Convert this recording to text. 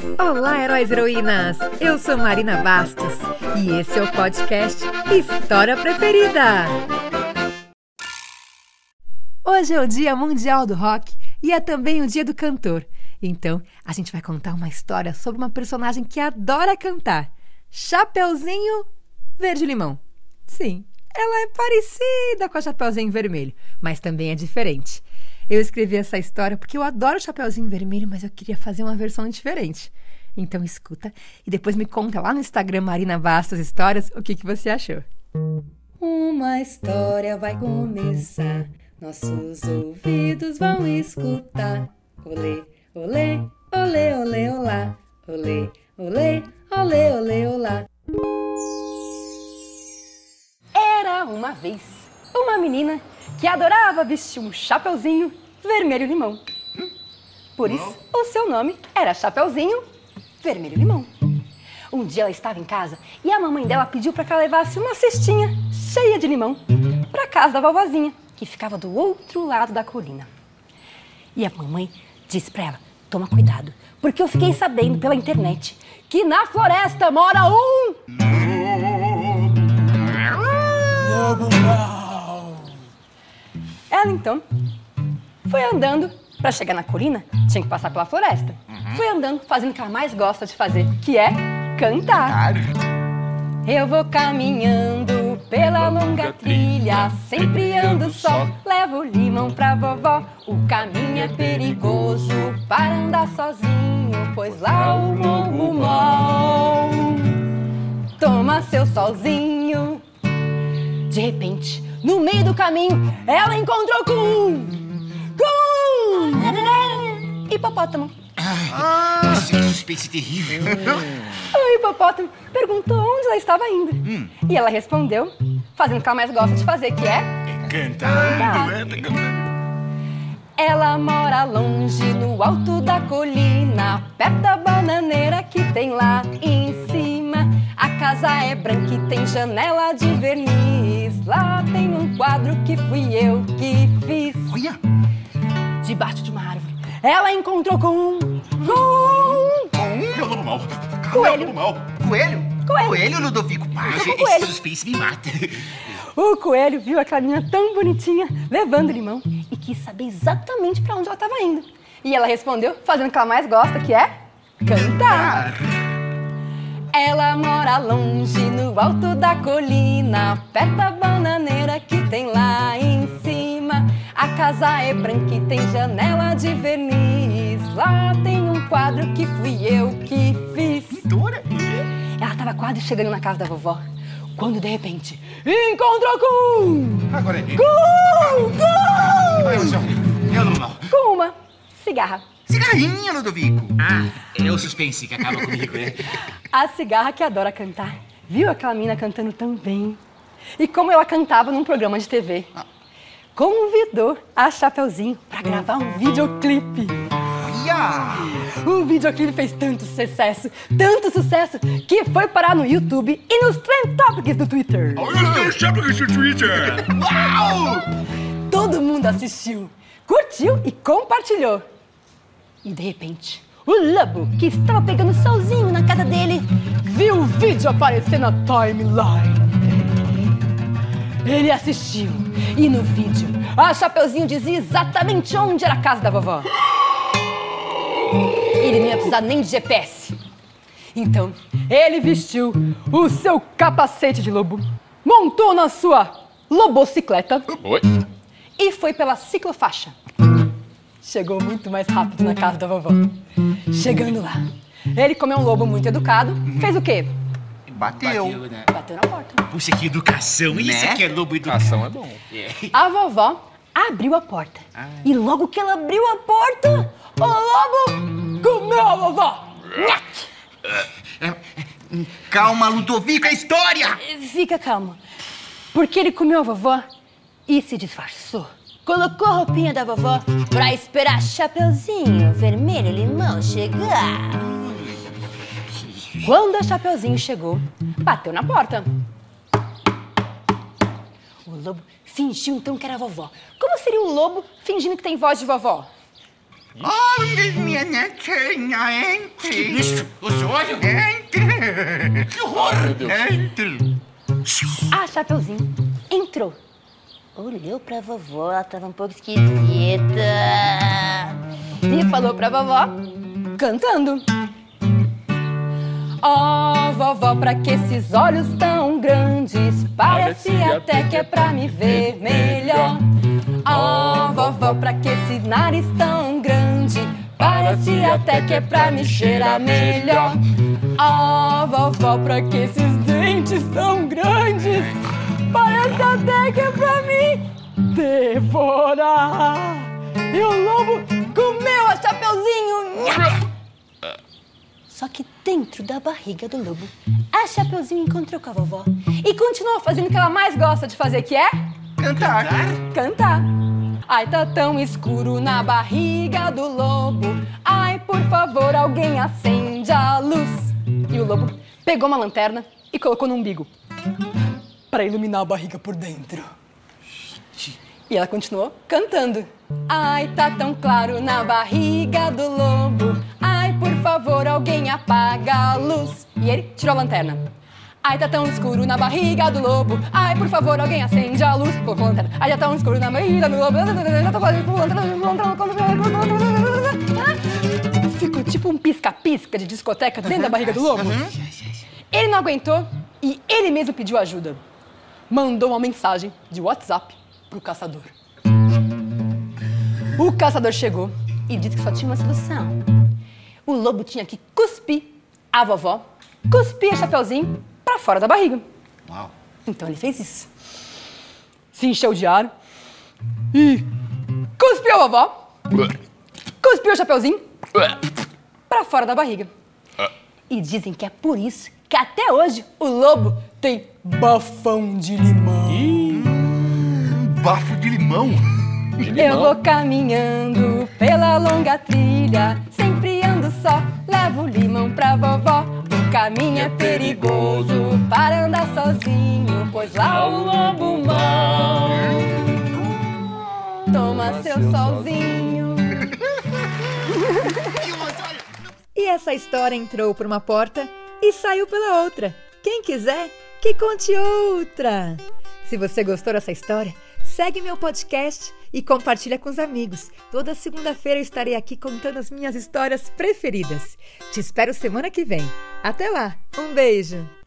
Olá, heróis e heroínas! Eu sou Marina Bastos e esse é o podcast História Preferida. Hoje é o Dia Mundial do Rock e é também o Dia do Cantor. Então, a gente vai contar uma história sobre uma personagem que adora cantar: Chapeuzinho Verde-Limão. Sim, ela é parecida com a Chapeuzinho Vermelho, mas também é diferente. Eu escrevi essa história porque eu adoro o Chapeuzinho Vermelho, mas eu queria fazer uma versão diferente. Então escuta e depois me conta lá no Instagram Marina Bastos Histórias o que, que você achou. Uma história vai começar, nossos ouvidos vão escutar. Olê, olê, olê, olê, olá. Olê, adorava vestir um chapeuzinho vermelho-limão. Por isso, o seu nome era Chapeuzinho Vermelho-Limão. Um dia ela estava em casa e a mamãe dela pediu para que ela levasse uma cestinha cheia de limão para casa da vovozinha, que ficava do outro lado da colina. E a mamãe disse para ela: Toma cuidado, porque eu fiquei sabendo pela internet que na floresta mora um. Ela então foi andando para chegar na colina, tinha que passar pela floresta. Foi andando, fazendo o que ela mais gosta de fazer, que é cantar. Eu vou caminhando pela longa trilha, sempre ando só. Levo limão pra vovó. O caminho é perigoso para andar sozinho, pois lá o morro mol. Toma seu solzinho. De repente, no meio do caminho, ela encontrou com um. Com um hipopótamo. Isso é suspense terrível. O hipopótamo perguntou onde ela estava indo. E ela respondeu, fazendo o que ela mais gosta de fazer, que é Cantando, é, tá cantando. Ela mora longe no alto da colina, perto da bananeira que tem lá em cima. A casa é branca e tem janela de verniz. Lá tem um quadro que fui eu que fiz. Olha, Debaixo de uma árvore, ela encontrou com um. Com um. é o lobo mal. Coelho. O lobo mal. Coelho? Coelho. Coelho, Ludovico. Ah, com esse coelho. suspense me mata. O coelho viu aquela menina tão bonitinha levando limão e quis saber exatamente para onde ela estava indo. E ela respondeu, fazendo o que ela mais gosta, que é cantar. Ela mora longe no alto da colina, perto da bananeira que tem lá em cima. A casa é branca e tem janela de verniz. Lá tem um quadro que fui eu que fiz. Dora? Ela estava quase chegando na casa da vovó, quando de repente encontrou com Agora é com com Olha só. O lobo mal. com uma cigarra. Cigarrinho, Ludovico. Ah, é o suspense que acaba comigo, né? A cigarra que adora cantar. Viu aquela menina cantando tão bem? E como ela cantava num programa de TV. Convidou a Chapeuzinho para gravar um videoclipe. Olha. O videoclipe fez tanto sucesso, tanto sucesso, que foi parar no YouTube e nos Trend Topics do Twitter. Chamo esse Twitter. Uau! Todo mundo assistiu, curtiu e compartilhou. E de repente, o lobo, que estava pegando solzinho na casa dele, viu o vídeo aparecer na timeline. Ele assistiu e no vídeo, a Chapeuzinho dizia exatamente onde era a casa da vovó. Ele não ia precisar nem de GPS. Então, ele vestiu o seu capacete de lobo, montou na sua lobocicleta Oi. e foi pela ciclofaixa. Chegou muito mais rápido na casa da vovó. Chegando lá, ele, como é um lobo muito educado, fez o quê? Bateu. né? Bateu na porta. Puxa, que educação. Isso Né? aqui é lobo educação. Ação é bom. A vovó abriu a porta. E logo que ela abriu a porta, o lobo comeu a vovó. Nhaque! Calma, Ludovico, é história. Fica calmo. Porque ele comeu a vovó e se disfarçou. Colocou a roupinha da vovó pra esperar Chapeuzinho Vermelho Limão chegar. Quando a Chapeuzinho chegou, bateu na porta. O lobo fingiu então que era a vovó. Como seria o lobo fingindo que tem voz de vovó? Olha, minha netinha, entre. Isso, os olhos. Entre. Que horror, meu Deus. Entre. Ah, Chapeuzinho entrou. Olhou pra vovó, ela tava um pouco esquisita. E falou pra vovó, cantando. Ó, oh, vovó, pra que esses olhos tão grandes? Parece até que é pra me ver melhor. Ó, oh, vovó, pra que esse nariz tão grande? Parece até que é pra me cheirar melhor. Ó, oh, vovó, pra que esses dentes tão grandes? Parece até que é pra me devorar. E o lobo comeu a Chapeuzinho. Só que dentro da barriga do lobo, a Chapeuzinho encontrou com a vovó e continuou fazendo o que ela mais gosta de fazer, que é Cantar. cantar. Ai, tá tão escuro na barriga do lobo. Ai, por favor, alguém acende a luz. E o lobo pegou uma lanterna e colocou no umbigo para iluminar a barriga por dentro. E ela continuou cantando. Ai, tá tão claro na barriga do lobo. Ai, por favor, alguém apaga a luz. E ele tirou a lanterna. Ai, tá tão escuro na barriga do lobo. Ai, por favor, alguém acende a luz. Colocou a lanterna. Ai, tá tão escuro na barriga do lobo. Ficou tipo um pisca-pisca de discoteca dentro da barriga do lobo. Ele não aguentou e ele mesmo pediu ajuda. Mandou uma mensagem de WhatsApp pro caçador. O caçador chegou e disse que só tinha uma solução. O lobo tinha que cuspir a vovó, cuspir a Chapeuzinho para fora da barriga. Uau. Então ele fez isso. Se encheu de ar e cuspiu a vovó, cuspiu o Chapeuzinho para fora da barriga. E dizem que é por isso que até hoje o lobo tem bafão de limão. Bafo de limão. Eu vou caminhando pela longa trilha, sempre ando só, levo limão pra vovó. O caminho é perigoso para andar sozinho, pois lá o lobo mau toma seu solzinho. E essa história entrou por uma porta e saiu pela outra. Quem quiser, que conte outra. Se você gostou dessa história, segue meu podcast e compartilha com os amigos. Toda segunda-feira eu estarei aqui contando as minhas histórias preferidas. Te espero semana que vem. Até lá. Um beijo.